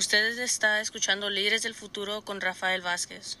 Usted está escuchando Líderes del Futuro con Rafael Vázquez.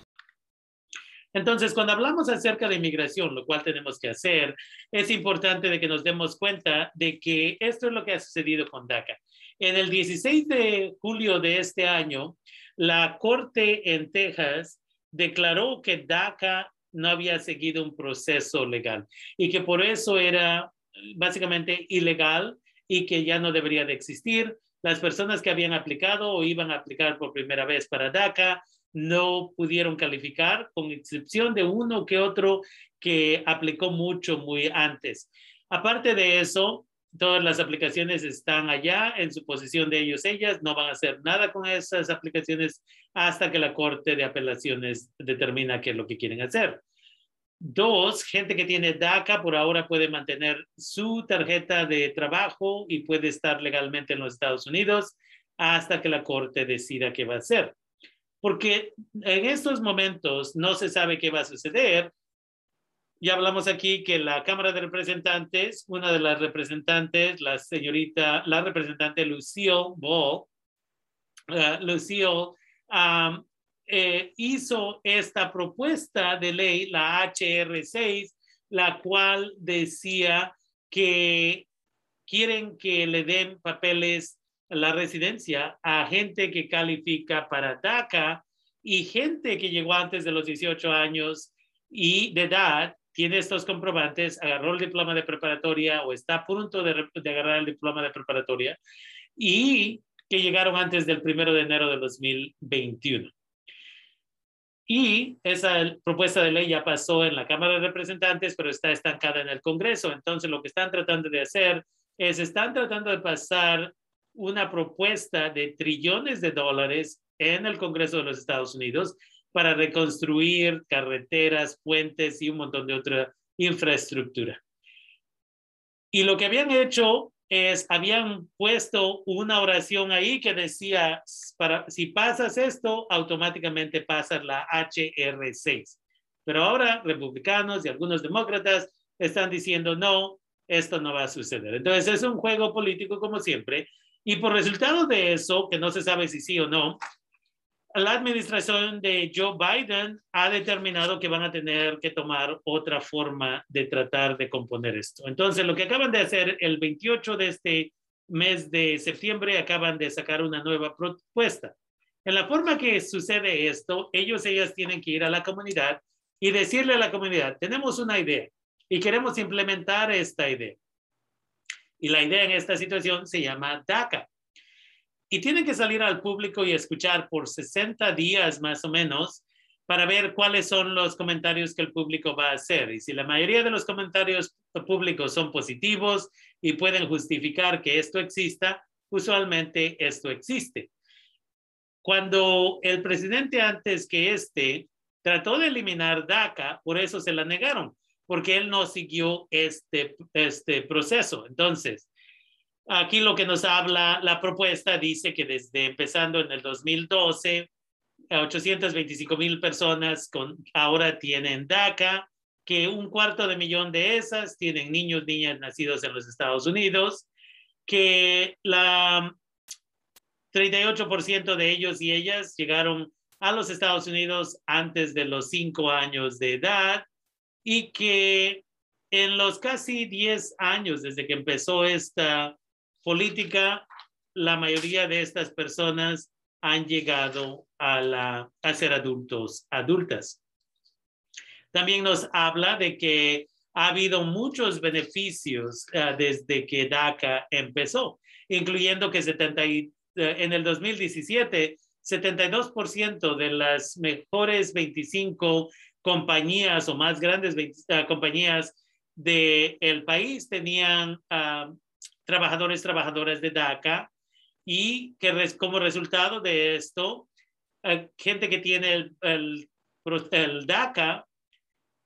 Entonces, cuando hablamos acerca de inmigración, lo cual tenemos que hacer, es importante de que nos demos cuenta de que esto es lo que ha sucedido con DACA. En el 16 de julio de este año, la Corte en Texas declaró que DACA no había seguido un proceso legal y que por eso era básicamente ilegal y que ya no debería de existir. Las personas que habían aplicado o iban a aplicar por primera vez para DACA no pudieron calificar, con excepción de uno que otro que aplicó mucho muy antes. Aparte de eso, todas las aplicaciones están allá en su posición de ellos, ellas, no van a hacer nada con esas aplicaciones hasta que la Corte de Apelaciones determina qué es lo que quieren hacer. Dos, gente que tiene DACA por ahora puede mantener su tarjeta de trabajo y puede estar legalmente en los Estados Unidos hasta que la Corte decida qué va a hacer porque en estos momentos no se sabe qué va a suceder. Ya hablamos aquí que la Cámara de Representantes, una de las representantes, la señorita, la representante Lucille Ball, uh, Lucille eh, hizo esta propuesta de ley, la HR6, la cual decía que quieren que le den papeles la residencia a gente que califica para DACA y gente que llegó antes de los 18 años y de edad tiene estos comprobantes, agarró el diploma de preparatoria o está a punto de, agarrar el diploma de preparatoria y que llegaron antes del primero de enero de 2021. Y esa propuesta de ley ya pasó en la Cámara de Representantes, pero está estancada en el Congreso. Entonces, lo que están tratando de hacer es, están tratando de pasar una propuesta de trillones de dólares en el Congreso de los Estados Unidos para reconstruir carreteras, puentes y un montón de otra infraestructura. Y lo que habían hecho es, habían puesto una oración ahí que decía, para, si pasas esto, automáticamente pasas la HR6. Pero ahora republicanos y algunos demócratas están diciendo, no, esto no va a suceder. Entonces es un juego político como siempre y por resultado de eso, que no se sabe si sí o no, la administración de Joe Biden ha determinado que van a tener que tomar otra forma de tratar de componer esto. Entonces, lo que acaban de hacer el 28 de este mes de septiembre, acaban de sacar una nueva propuesta. En la forma que sucede esto, ellos, ellas tienen que ir a la comunidad y decirle a la comunidad, tenemos una idea y queremos implementar esta idea. Y la idea en esta situación se llama DACA. Y tienen que salir al público y escuchar por 60 días más o menos para ver cuáles son los comentarios que el público va a hacer. Y si la mayoría de los comentarios públicos son positivos y pueden justificar que esto exista, usualmente esto existe. Cuando el presidente antes que este trató de eliminar DACA, por eso se la negaron, porque él no siguió este, este proceso. Entonces, aquí lo que nos habla la propuesta dice que desde empezando en el 2012, 825 mil personas con, ahora tienen DACA, que un cuarto de millón de esas tienen niños, niñas nacidos en los Estados Unidos, que la 38% de ellos y ellas llegaron a los Estados Unidos antes de los cinco años de edad, y que en los casi 10 años desde que empezó esta política, la mayoría de estas personas han llegado a, la, a ser adultos, adultas. También nos habla de que ha habido muchos beneficios uh, desde que DACA empezó, incluyendo que 70 y, uh, en el 2017, 72% de las mejores 25 compañías o más grandes uh, compañías del país tenían uh, trabajadores, trabajadoras de DACA y que como resultado de esto, uh, gente que tiene el, el, el DACA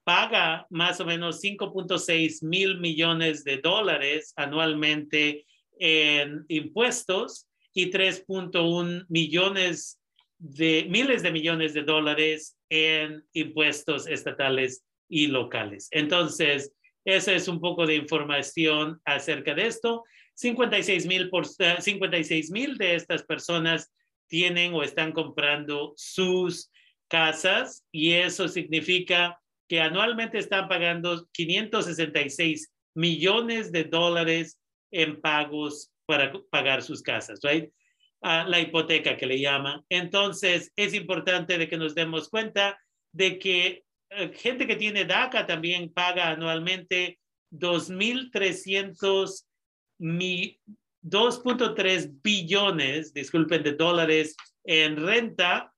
paga más o menos 5.6 mil millones de dólares anualmente en impuestos y 3.1 millones de miles de millones de dólares en impuestos estatales y locales. Entonces, esa es un poco de información acerca de esto. 56 mil 56 mil de estas personas tienen o están comprando sus casas y eso significa que anualmente están pagando 566 millones de dólares en pagos para pagar sus casas, right? la hipoteca que le llaman. Entonces, es importante de que nos demos cuenta de que eh, gente que tiene DACA también paga anualmente 2.300 2.3 billones, disculpen, de dólares en renta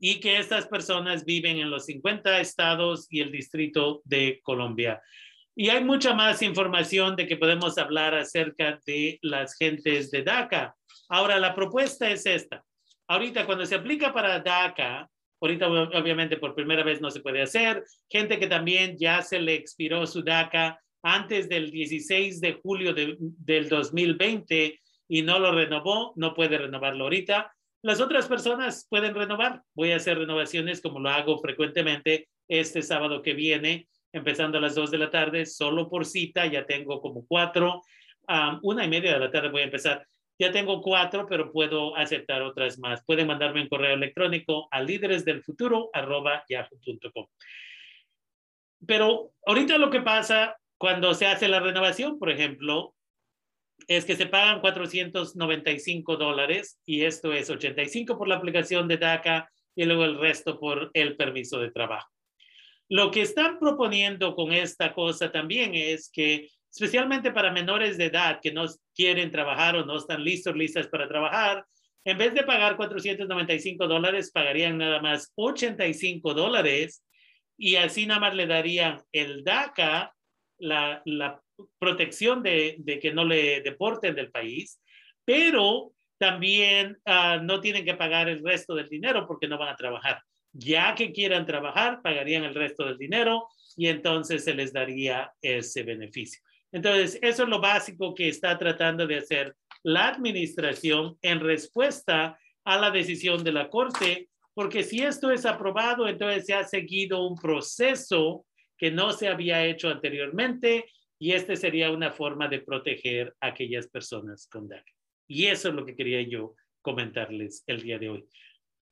y que estas personas viven en los 50 estados y el distrito de Colombia. Y hay mucha más información de que podemos hablar acerca de las gentes de DACA. Ahora, la propuesta es esta. Ahorita, cuando se aplica para DACA, ahorita obviamente por primera vez no se puede hacer, gente que también ya se le expiró su DACA antes del 16 de julio del 2020 y no lo renovó, no puede renovarlo ahorita. Las otras personas pueden renovar. Voy a hacer renovaciones como lo hago frecuentemente este sábado que viene empezando a las 2 de la tarde, solo por cita, ya tengo como cuatro, una y media de la tarde voy a empezar. Ya tengo cuatro, pero puedo aceptar otras más. Pueden mandarme un correo electrónico a líderesdelfuturo.yahoo.com. Pero ahorita lo que pasa cuando se hace la renovación, por ejemplo, es que se pagan 495 dólares y esto es 85 por la aplicación de DACA y luego el resto por el permiso de trabajo. Lo que están proponiendo con esta cosa también es que, especialmente para menores de edad que no quieren trabajar o no están listos, listas para trabajar, en vez de pagar 495 dólares, pagarían nada más 85 dólares y así nada más le darían el DACA, la, protección de, que no le deporten del país, pero también ah, no tienen que pagar el resto del dinero porque no van a trabajar ya que quieran trabajar, pagarían el resto del dinero y entonces se les daría ese beneficio. Entonces, eso es lo básico que está tratando de hacer la administración en respuesta a la decisión de la Corte, porque si esto es aprobado, entonces se ha seguido un proceso que no se había hecho anteriormente y este sería una forma de proteger a aquellas personas con DACA. Y eso es lo que quería yo comentarles el día de hoy.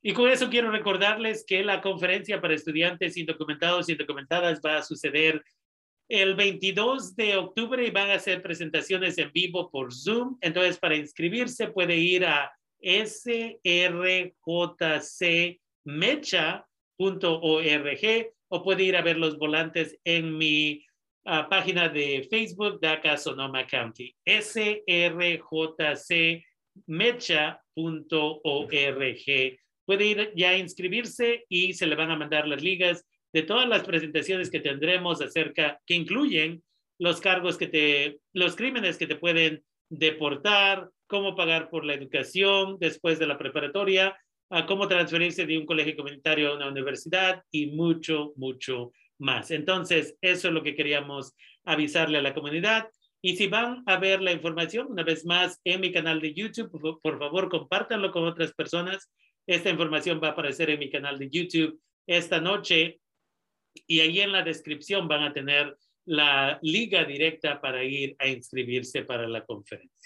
Y con eso quiero recordarles que la conferencia para estudiantes indocumentados y indocumentadas va a suceder el 22 de octubre van a hacer presentaciones en vivo por Zoom. Entonces, para inscribirse puede ir a srjcmecha.org o puede ir a ver los volantes en mi ah, página de Facebook, DACA Sonoma County. srjcmecha.org puede ir ya a inscribirse y se le van a mandar las ligas de todas las presentaciones que tendremos acerca, que incluyen los cargos que te, los crímenes que te pueden deportar, cómo pagar por la educación después de la preparatoria, cómo transferirse de un colegio comunitario a una universidad y mucho, mucho más. Entonces, eso es lo que queríamos avisarle a la comunidad. Y si van a ver la información, una vez más, en mi canal de YouTube, por favor, compártanlo con otras personas esta información va a aparecer en mi canal de YouTube esta noche y ahí en la descripción van a tener la liga directa para ir a inscribirse para la conferencia.